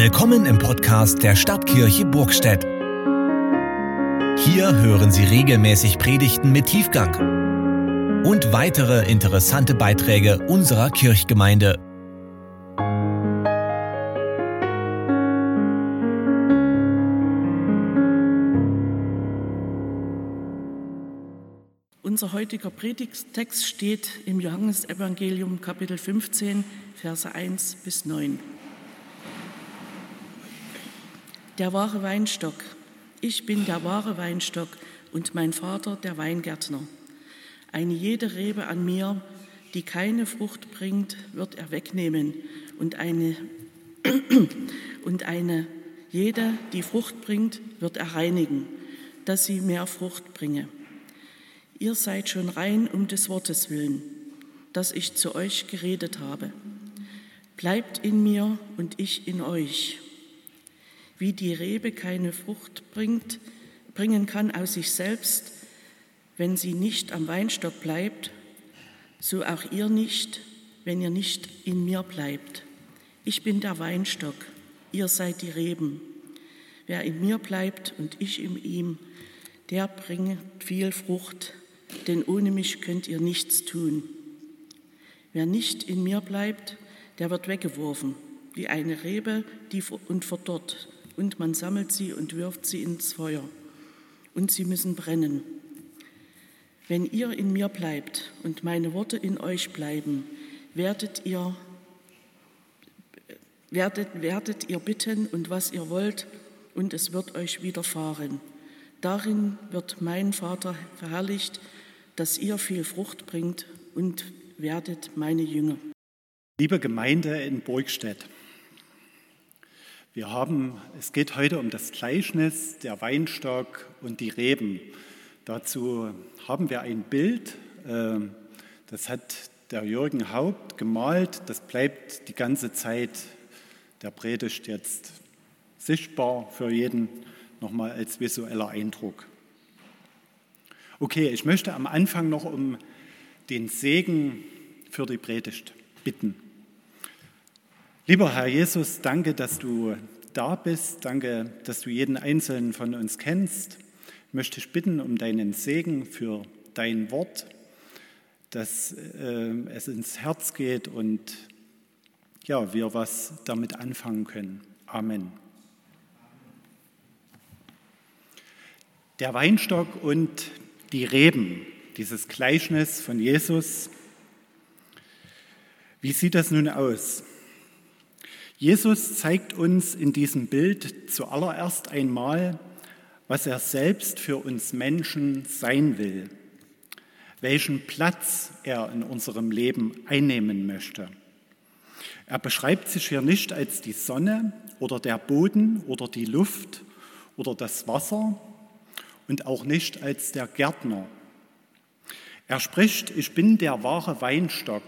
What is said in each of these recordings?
Willkommen im Podcast der Stadtkirche Burgstedt. Hier hören Sie regelmäßig Predigten mit Tiefgang und weitere interessante Beiträge unserer Kirchgemeinde. Unser heutiger Predigtext steht im Johannesevangelium Kapitel 15, Verse 1 bis 9. Der wahre Weinstock. Ich bin der wahre Weinstock und mein Vater der Weingärtner. Eine jede Rebe an mir, die keine Frucht bringt, wird er wegnehmen und eine, und eine jede, die Frucht bringt, wird er reinigen, dass sie mehr Frucht bringe. Ihr seid schon rein um des Wortes willen, das ich zu euch geredet habe. Bleibt in mir und ich in euch. Wie die Rebe keine Frucht bringt, bringen kann aus sich selbst, wenn sie nicht am Weinstock bleibt, so auch ihr nicht, wenn ihr nicht in mir bleibt. Ich bin der Weinstock, ihr seid die Reben. Wer in mir bleibt und ich in ihm, der bringt viel Frucht, denn ohne mich könnt ihr nichts tun. Wer nicht in mir bleibt, der wird weggeworfen, wie eine Rebe die und verdorrt und man sammelt sie und wirft sie ins Feuer und sie müssen brennen. Wenn ihr in mir bleibt und meine Worte in euch bleiben, werdet ihr, werdet, werdet ihr bitten und was ihr wollt, und es wird euch widerfahren. Darin wird mein Vater verherrlicht, dass ihr viel Frucht bringt und werdet meine Jünger. Liebe Gemeinde in Burgstedt, wir haben, es geht heute um das Gleichnis, der Weinstock und die Reben. Dazu haben wir ein Bild, äh, das hat der Jürgen Haupt gemalt, das bleibt die ganze Zeit der Predigt jetzt sichtbar für jeden nochmal als visueller Eindruck. Okay, ich möchte am Anfang noch um den Segen für die Predigt bitten. Lieber Herr Jesus, danke, dass du da bist. Danke, dass du jeden einzelnen von uns kennst. Ich möchte dich bitten um deinen Segen für dein Wort, dass äh, es ins Herz geht und ja, wir was damit anfangen können. Amen. Der Weinstock und die Reben, dieses Gleichnis von Jesus. Wie sieht das nun aus? Jesus zeigt uns in diesem Bild zuallererst einmal, was er selbst für uns Menschen sein will, welchen Platz er in unserem Leben einnehmen möchte. Er beschreibt sich hier nicht als die Sonne oder der Boden oder die Luft oder das Wasser und auch nicht als der Gärtner. Er spricht, ich bin der wahre Weinstock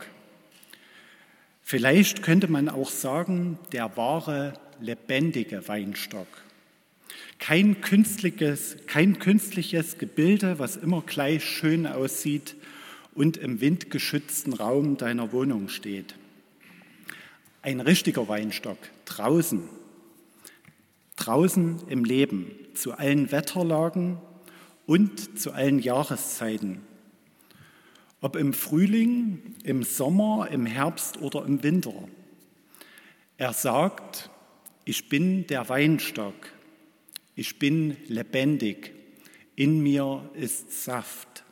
Vielleicht könnte man auch sagen, der wahre, lebendige Weinstock. Kein künstliches, kein künstliches Gebilde, was immer gleich schön aussieht und im windgeschützten Raum deiner Wohnung steht. Ein richtiger Weinstock, draußen, draußen im Leben, zu allen Wetterlagen und zu allen Jahreszeiten. Ob im Frühling, im Sommer, im Herbst oder im Winter. Er sagt, ich bin der Weinstock, ich bin lebendig, in mir ist Saft,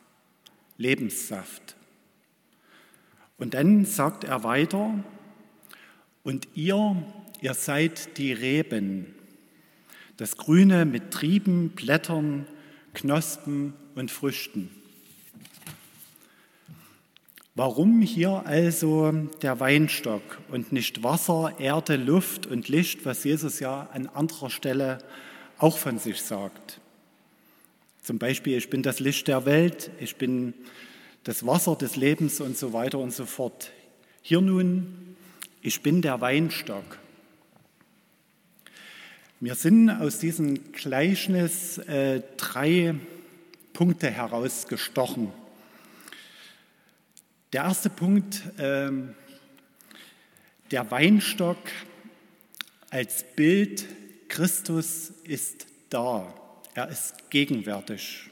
Lebenssaft. Und dann sagt er weiter, und ihr, ihr seid die Reben, das Grüne mit Trieben, Blättern, Knospen und Früchten. Warum hier also der Weinstock und nicht Wasser, Erde, Luft und Licht, was Jesus ja an anderer Stelle auch von sich sagt? Zum Beispiel, ich bin das Licht der Welt, ich bin das Wasser des Lebens und so weiter und so fort. Hier nun, ich bin der Weinstock. Mir sind aus diesem Gleichnis äh, drei Punkte herausgestochen. Der erste Punkt, ähm, der Weinstock als Bild, Christus ist da, er ist gegenwärtig.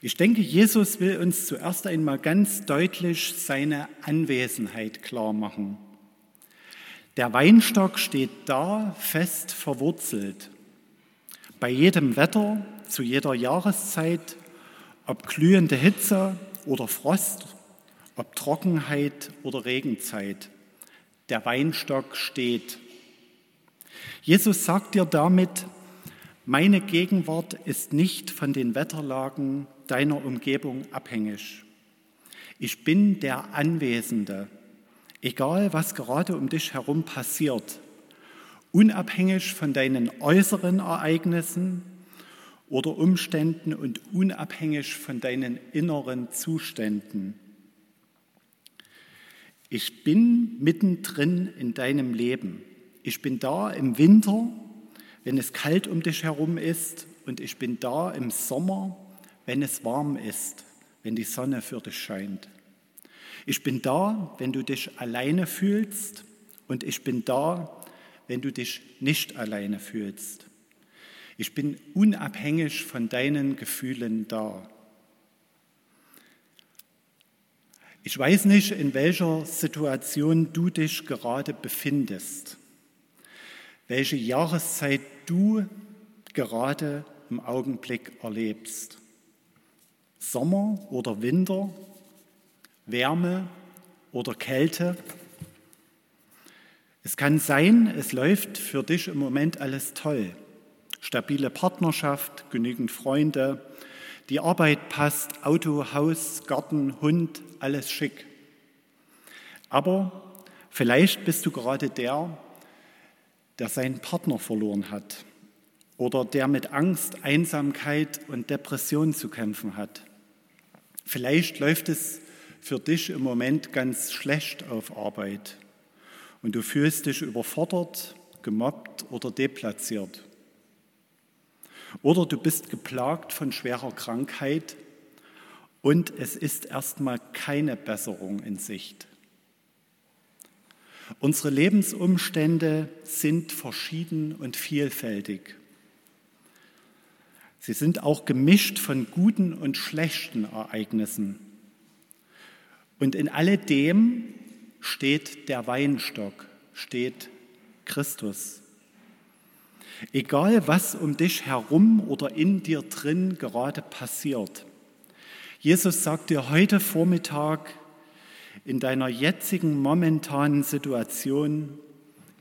Ich denke, Jesus will uns zuerst einmal ganz deutlich seine Anwesenheit klar machen. Der Weinstock steht da fest verwurzelt. Bei jedem Wetter, zu jeder Jahreszeit, ob glühende Hitze oder Frost, ob Trockenheit oder Regenzeit. Der Weinstock steht. Jesus sagt dir damit, meine Gegenwart ist nicht von den Wetterlagen deiner Umgebung abhängig. Ich bin der Anwesende, egal was gerade um dich herum passiert, unabhängig von deinen äußeren Ereignissen oder Umständen und unabhängig von deinen inneren Zuständen. Ich bin mittendrin in deinem Leben. Ich bin da im Winter, wenn es kalt um dich herum ist, und ich bin da im Sommer, wenn es warm ist, wenn die Sonne für dich scheint. Ich bin da, wenn du dich alleine fühlst und ich bin da, wenn du dich nicht alleine fühlst. Ich bin unabhängig von deinen Gefühlen da. Ich weiß nicht, in welcher Situation du dich gerade befindest, welche Jahreszeit du gerade im Augenblick erlebst. Sommer oder Winter, Wärme oder Kälte. Es kann sein, es läuft für dich im Moment alles toll. Stabile Partnerschaft, genügend Freunde, die Arbeit passt, Auto, Haus, Garten, Hund, alles schick. Aber vielleicht bist du gerade der, der seinen Partner verloren hat oder der mit Angst, Einsamkeit und Depression zu kämpfen hat. Vielleicht läuft es für dich im Moment ganz schlecht auf Arbeit und du fühlst dich überfordert, gemobbt oder deplatziert. Oder du bist geplagt von schwerer Krankheit und es ist erstmal keine Besserung in Sicht. Unsere Lebensumstände sind verschieden und vielfältig. Sie sind auch gemischt von guten und schlechten Ereignissen. Und in alledem steht der Weinstock, steht Christus. Egal was um dich herum oder in dir drin gerade passiert. Jesus sagt dir heute Vormittag in deiner jetzigen momentanen Situation,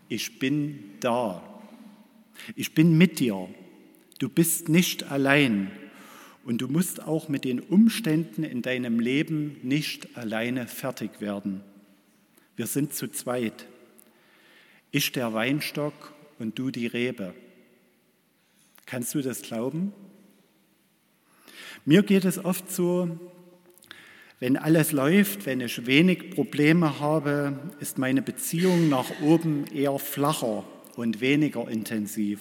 ich bin da. Ich bin mit dir. Du bist nicht allein und du musst auch mit den Umständen in deinem Leben nicht alleine fertig werden. Wir sind zu zweit. Ich der Weinstock und du die Rebe. Kannst du das glauben? Mir geht es oft so, wenn alles läuft, wenn ich wenig Probleme habe, ist meine Beziehung nach oben eher flacher und weniger intensiv.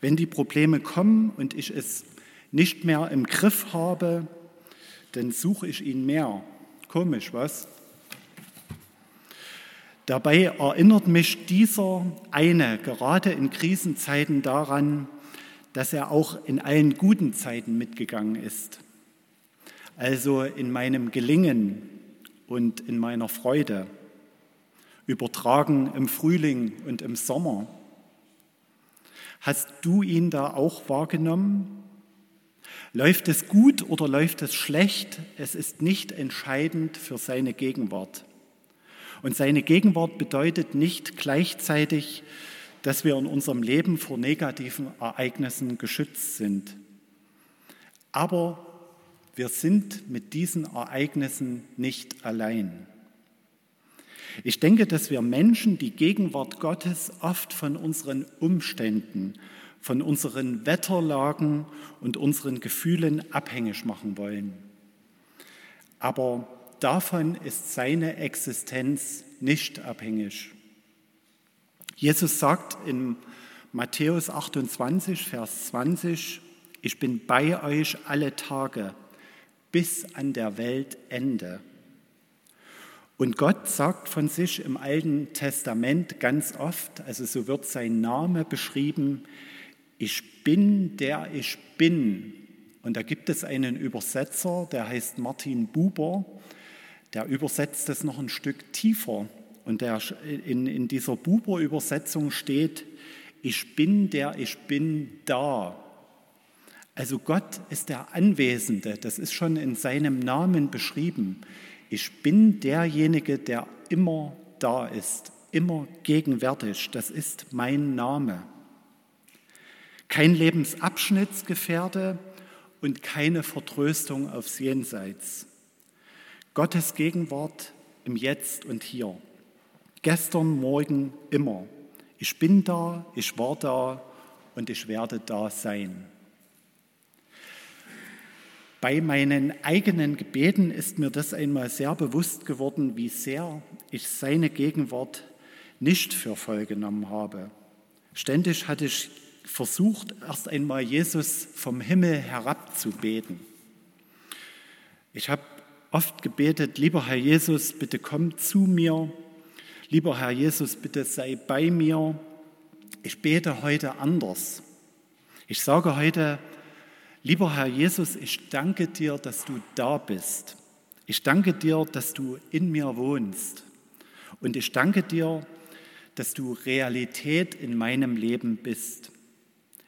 Wenn die Probleme kommen und ich es nicht mehr im Griff habe, dann suche ich ihn mehr. Komisch, was? Dabei erinnert mich dieser eine gerade in Krisenzeiten daran, dass er auch in allen guten Zeiten mitgegangen ist. Also in meinem Gelingen und in meiner Freude, übertragen im Frühling und im Sommer Hast du ihn da auch wahrgenommen? Läuft es gut oder läuft es schlecht? Es ist nicht entscheidend für seine Gegenwart. Und seine Gegenwart bedeutet nicht gleichzeitig, dass wir in unserem Leben vor negativen Ereignissen geschützt sind. Aber wir sind mit diesen Ereignissen nicht allein. Ich denke, dass wir Menschen die Gegenwart Gottes oft von unseren Umständen, von unseren Wetterlagen und unseren Gefühlen abhängig machen wollen. Aber davon ist seine Existenz nicht abhängig. Jesus sagt in Matthäus 28, Vers 20, ich bin bei euch alle Tage bis an der Weltende. Und Gott sagt von sich im Alten Testament ganz oft, also so wird sein Name beschrieben, ich bin der ich bin. Und da gibt es einen Übersetzer, der heißt Martin Buber, der übersetzt es noch ein Stück tiefer. Und der, in, in dieser Buber-Übersetzung steht, ich bin der ich bin da. Also Gott ist der Anwesende, das ist schon in seinem Namen beschrieben. Ich bin derjenige, der immer da ist, immer gegenwärtig. Das ist mein Name. Kein Lebensabschnittsgefährde und keine Vertröstung aufs Jenseits. Gottes Gegenwart im Jetzt und Hier. Gestern, morgen, immer. Ich bin da, ich war da und ich werde da sein. Bei meinen eigenen Gebeten ist mir das einmal sehr bewusst geworden, wie sehr ich seine Gegenwart nicht für voll genommen habe. Ständig hatte ich versucht, erst einmal Jesus vom Himmel herab zu beten. Ich habe oft gebetet, lieber Herr Jesus, bitte komm zu mir. Lieber Herr Jesus, bitte sei bei mir. Ich bete heute anders. Ich sage heute, Lieber Herr Jesus, ich danke dir, dass du da bist. Ich danke dir, dass du in mir wohnst. Und ich danke dir, dass du Realität in meinem Leben bist.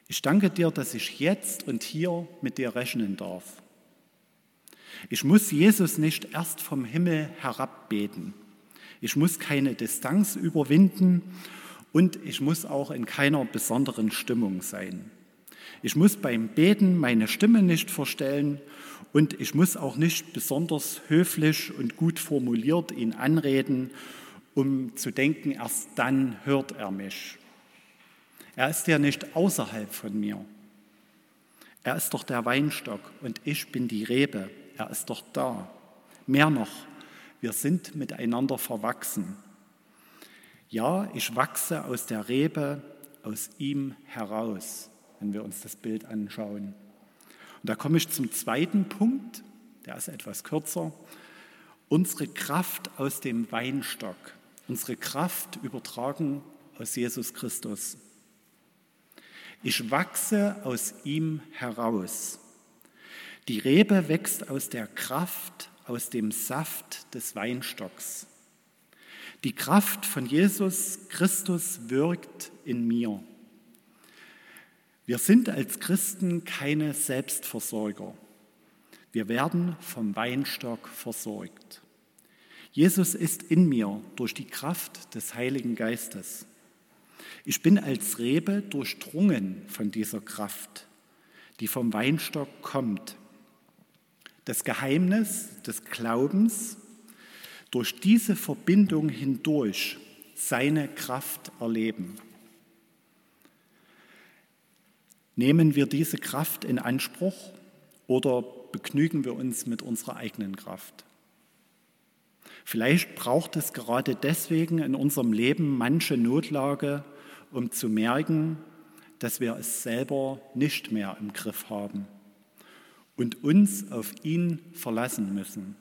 Ich danke dir, dass ich jetzt und hier mit dir rechnen darf. Ich muss Jesus nicht erst vom Himmel herabbeten. Ich muss keine Distanz überwinden und ich muss auch in keiner besonderen Stimmung sein. Ich muss beim Beten meine Stimme nicht verstellen und ich muss auch nicht besonders höflich und gut formuliert ihn anreden, um zu denken, erst dann hört er mich. Er ist ja nicht außerhalb von mir. Er ist doch der Weinstock und ich bin die Rebe. Er ist doch da. Mehr noch, wir sind miteinander verwachsen. Ja, ich wachse aus der Rebe, aus ihm heraus wenn wir uns das Bild anschauen. Und da komme ich zum zweiten Punkt, der ist etwas kürzer. Unsere Kraft aus dem Weinstock, unsere Kraft übertragen aus Jesus Christus. Ich wachse aus ihm heraus. Die Rebe wächst aus der Kraft, aus dem Saft des Weinstocks. Die Kraft von Jesus Christus wirkt in mir. Wir sind als Christen keine Selbstversorger. Wir werden vom Weinstock versorgt. Jesus ist in mir durch die Kraft des Heiligen Geistes. Ich bin als Rebe durchdrungen von dieser Kraft, die vom Weinstock kommt. Das Geheimnis des Glaubens, durch diese Verbindung hindurch seine Kraft erleben. Nehmen wir diese Kraft in Anspruch oder begnügen wir uns mit unserer eigenen Kraft? Vielleicht braucht es gerade deswegen in unserem Leben manche Notlage, um zu merken, dass wir es selber nicht mehr im Griff haben und uns auf ihn verlassen müssen.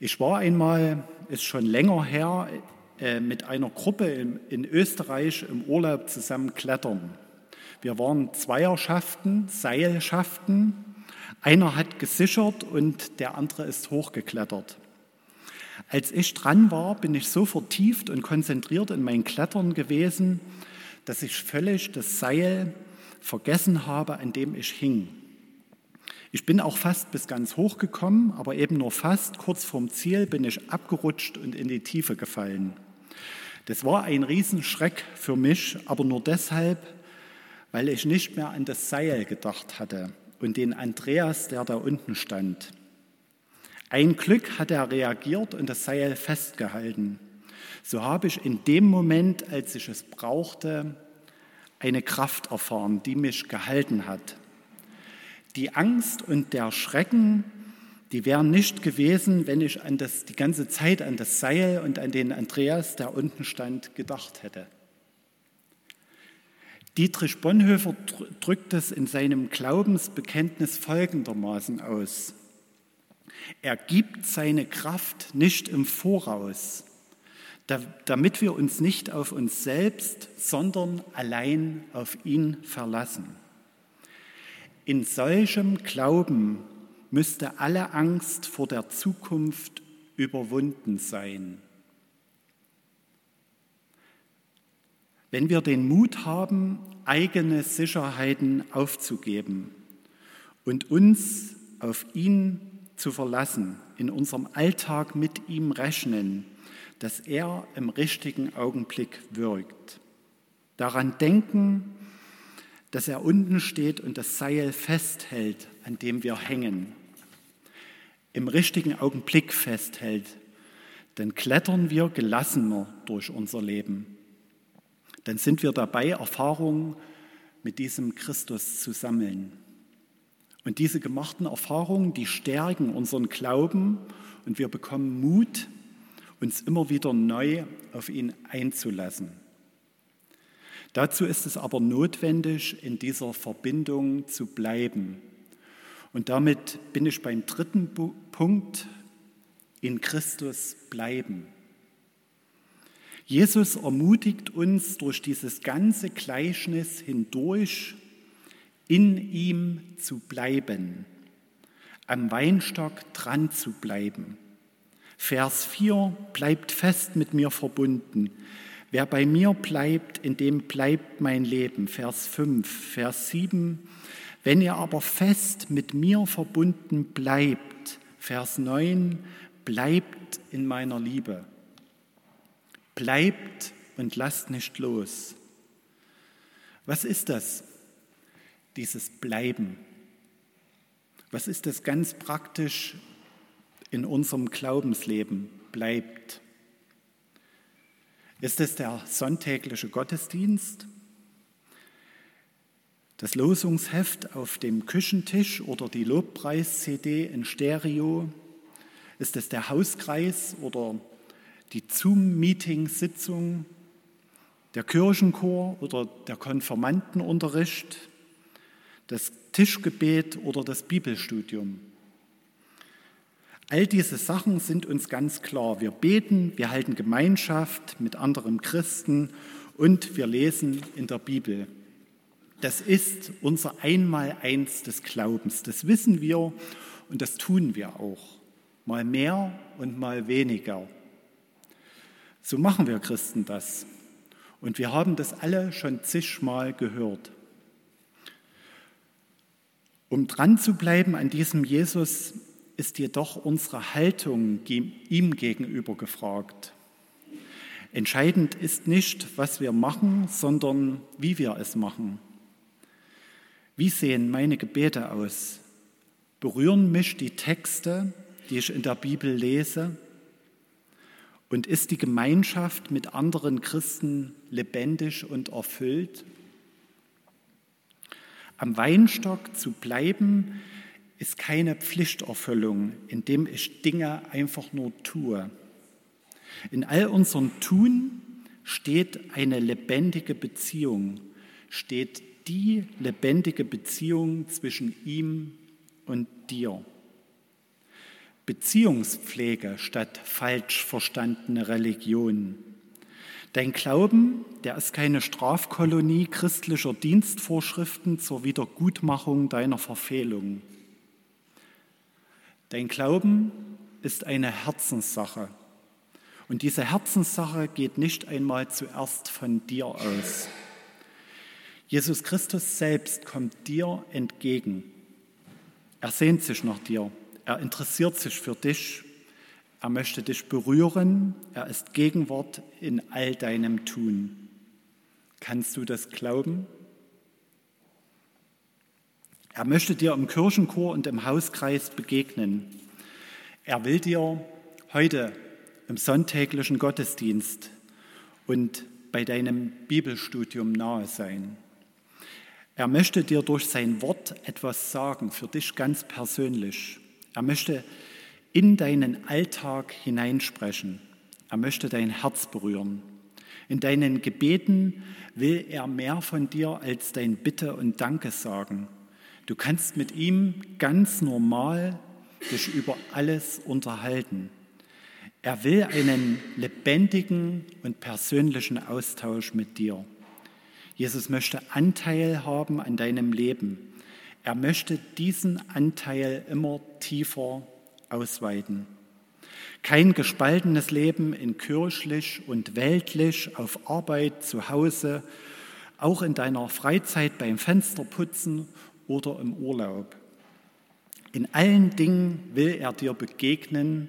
Ich war einmal, ist schon länger her, äh, mit einer Gruppe in Österreich im Urlaub zusammen klettern. Wir waren Zweierschaften, Seilschaften. Einer hat gesichert und der andere ist hochgeklettert. Als ich dran war, bin ich so vertieft und konzentriert in mein Klettern gewesen, dass ich völlig das Seil vergessen habe, an dem ich hing. Ich bin auch fast bis ganz hoch gekommen, aber eben nur fast. Kurz vorm Ziel bin ich abgerutscht und in die Tiefe gefallen. Das war ein Riesenschreck für mich, aber nur deshalb, weil ich nicht mehr an das Seil gedacht hatte und den Andreas, der da unten stand. Ein Glück hat er reagiert und das Seil festgehalten. So habe ich in dem Moment, als ich es brauchte, eine Kraft erfahren, die mich gehalten hat. Die Angst und der Schrecken, die wären nicht gewesen, wenn ich an das, die ganze Zeit an das Seil und an den Andreas, der unten stand, gedacht hätte. Dietrich Bonhoeffer drückt es in seinem Glaubensbekenntnis folgendermaßen aus. Er gibt seine Kraft nicht im Voraus, damit wir uns nicht auf uns selbst, sondern allein auf ihn verlassen. In solchem Glauben müsste alle Angst vor der Zukunft überwunden sein. Wenn wir den Mut haben, eigene Sicherheiten aufzugeben und uns auf ihn zu verlassen, in unserem Alltag mit ihm rechnen, dass er im richtigen Augenblick wirkt. Daran denken, dass er unten steht und das Seil festhält, an dem wir hängen. Im richtigen Augenblick festhält, dann klettern wir gelassener durch unser Leben. Dann sind wir dabei, Erfahrungen mit diesem Christus zu sammeln. Und diese gemachten Erfahrungen, die stärken unseren Glauben und wir bekommen Mut, uns immer wieder neu auf ihn einzulassen. Dazu ist es aber notwendig, in dieser Verbindung zu bleiben. Und damit bin ich beim dritten Punkt, in Christus bleiben. Jesus ermutigt uns durch dieses ganze Gleichnis hindurch, in ihm zu bleiben, am Weinstock dran zu bleiben. Vers 4, bleibt fest mit mir verbunden. Wer bei mir bleibt, in dem bleibt mein Leben. Vers 5, Vers 7, wenn ihr aber fest mit mir verbunden bleibt. Vers 9, bleibt in meiner Liebe. Bleibt und lasst nicht los. Was ist das, dieses Bleiben? Was ist das ganz praktisch in unserem Glaubensleben bleibt. Ist es der sonntägliche Gottesdienst? Das Losungsheft auf dem Küchentisch oder die Lobpreis-CD in Stereo? Ist es der Hauskreis oder die Zoom-Meeting-Sitzung, der Kirchenchor oder der Konfirmandenunterricht, das Tischgebet oder das Bibelstudium? All diese Sachen sind uns ganz klar. Wir beten, wir halten Gemeinschaft mit anderen Christen und wir lesen in der Bibel. Das ist unser Einmaleins des Glaubens. Das wissen wir und das tun wir auch. Mal mehr und mal weniger. So machen wir Christen das. Und wir haben das alle schon zigmal gehört. Um dran zu bleiben an diesem Jesus, ist jedoch unsere Haltung ihm gegenüber gefragt. Entscheidend ist nicht, was wir machen, sondern wie wir es machen. Wie sehen meine Gebete aus? Berühren mich die Texte, die ich in der Bibel lese? Und ist die Gemeinschaft mit anderen Christen lebendig und erfüllt? Am Weinstock zu bleiben, ist keine Pflichterfüllung, indem ich Dinge einfach nur tue. In all unserem Tun steht eine lebendige Beziehung, steht die lebendige Beziehung zwischen ihm und dir. Beziehungspflege statt falsch verstandene Religion. Dein Glauben, der ist keine Strafkolonie christlicher Dienstvorschriften zur Wiedergutmachung deiner Verfehlung. Dein Glauben ist eine Herzenssache. Und diese Herzenssache geht nicht einmal zuerst von dir aus. Jesus Christus selbst kommt dir entgegen. Er sehnt sich nach dir. Er interessiert sich für dich. Er möchte dich berühren. Er ist Gegenwart in all deinem Tun. Kannst du das glauben? Er möchte dir im Kirchenchor und im Hauskreis begegnen. Er will dir heute im sonntäglichen Gottesdienst und bei deinem Bibelstudium nahe sein. Er möchte dir durch sein Wort etwas sagen, für dich ganz persönlich. Er möchte in deinen Alltag hineinsprechen. Er möchte dein Herz berühren. In deinen Gebeten will er mehr von dir als dein Bitte und Danke sagen. Du kannst mit ihm ganz normal dich über alles unterhalten. Er will einen lebendigen und persönlichen Austausch mit dir. Jesus möchte Anteil haben an deinem Leben. Er möchte diesen Anteil immer tiefer ausweiten. Kein gespaltenes Leben in kirchlich und weltlich, auf Arbeit, zu Hause, auch in deiner Freizeit beim Fensterputzen oder im Urlaub. In allen Dingen will er dir begegnen,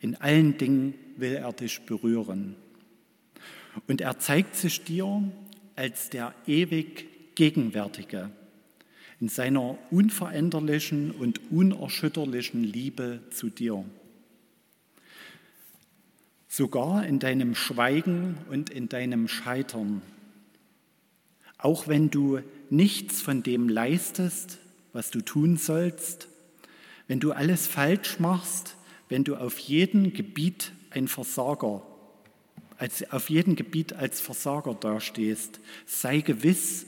in allen Dingen will er dich berühren. Und er zeigt sich dir als der ewig Gegenwärtige in seiner unveränderlichen und unerschütterlichen Liebe zu dir. Sogar in deinem Schweigen und in deinem Scheitern. Auch wenn du nichts von dem leistest, was du tun sollst, wenn du alles falsch machst, wenn du auf jedem Gebiet ein Versager, als, auf jedem Gebiet als Versager dastehst, sei gewiss,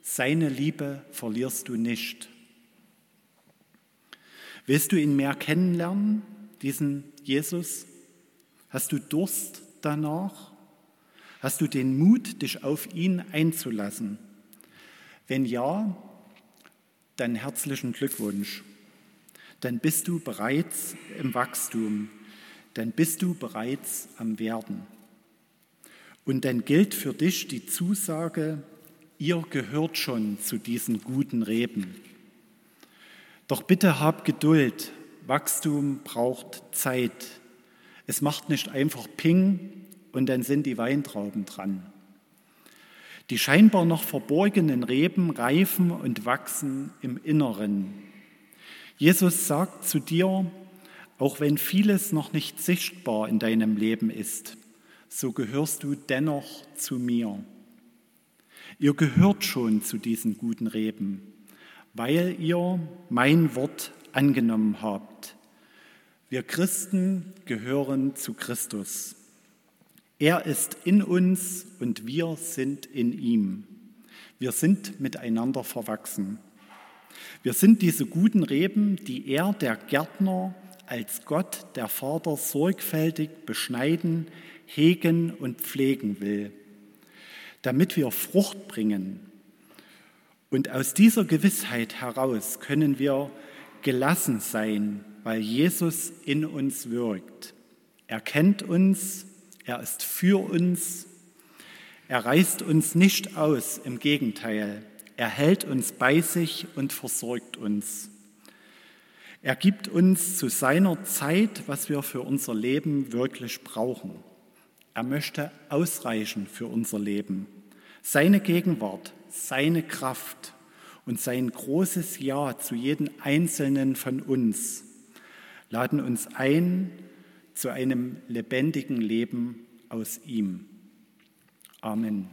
seine Liebe verlierst du nicht. Willst du ihn mehr kennenlernen, diesen Jesus? Hast du Durst danach? Hast du den Mut, dich auf ihn einzulassen? Wenn ja, dann herzlichen Glückwunsch. Dann bist du bereits im Wachstum. Dann bist du bereits am Werden. Und dann gilt für dich die Zusage, ihr gehört schon zu diesen guten Reben. Doch bitte hab Geduld. Wachstum braucht Zeit. Es macht nicht einfach Ping und dann sind die Weintrauben dran. Die scheinbar noch verborgenen Reben reifen und wachsen im Inneren. Jesus sagt zu dir, auch wenn vieles noch nicht sichtbar in deinem Leben ist, so gehörst du dennoch zu mir. Ihr gehört schon zu diesen guten Reben, weil ihr mein Wort angenommen habt. Wir Christen gehören zu Christus. Er ist in uns und wir sind in ihm. Wir sind miteinander verwachsen. Wir sind diese guten Reben, die er, der Gärtner, als Gott, der Vater, sorgfältig beschneiden, hegen und pflegen will, damit wir Frucht bringen. Und aus dieser Gewissheit heraus können wir gelassen sein, weil Jesus in uns wirkt. Er kennt uns, er ist für uns. Er reißt uns nicht aus, im Gegenteil. Er hält uns bei sich und versorgt uns. Er gibt uns zu seiner Zeit, was wir für unser Leben wirklich brauchen. Er möchte ausreichen für unser Leben. Seine Gegenwart, seine Kraft und sein großes Ja zu jedem Einzelnen von uns laden uns ein, zu einem lebendigen Leben aus ihm. Amen.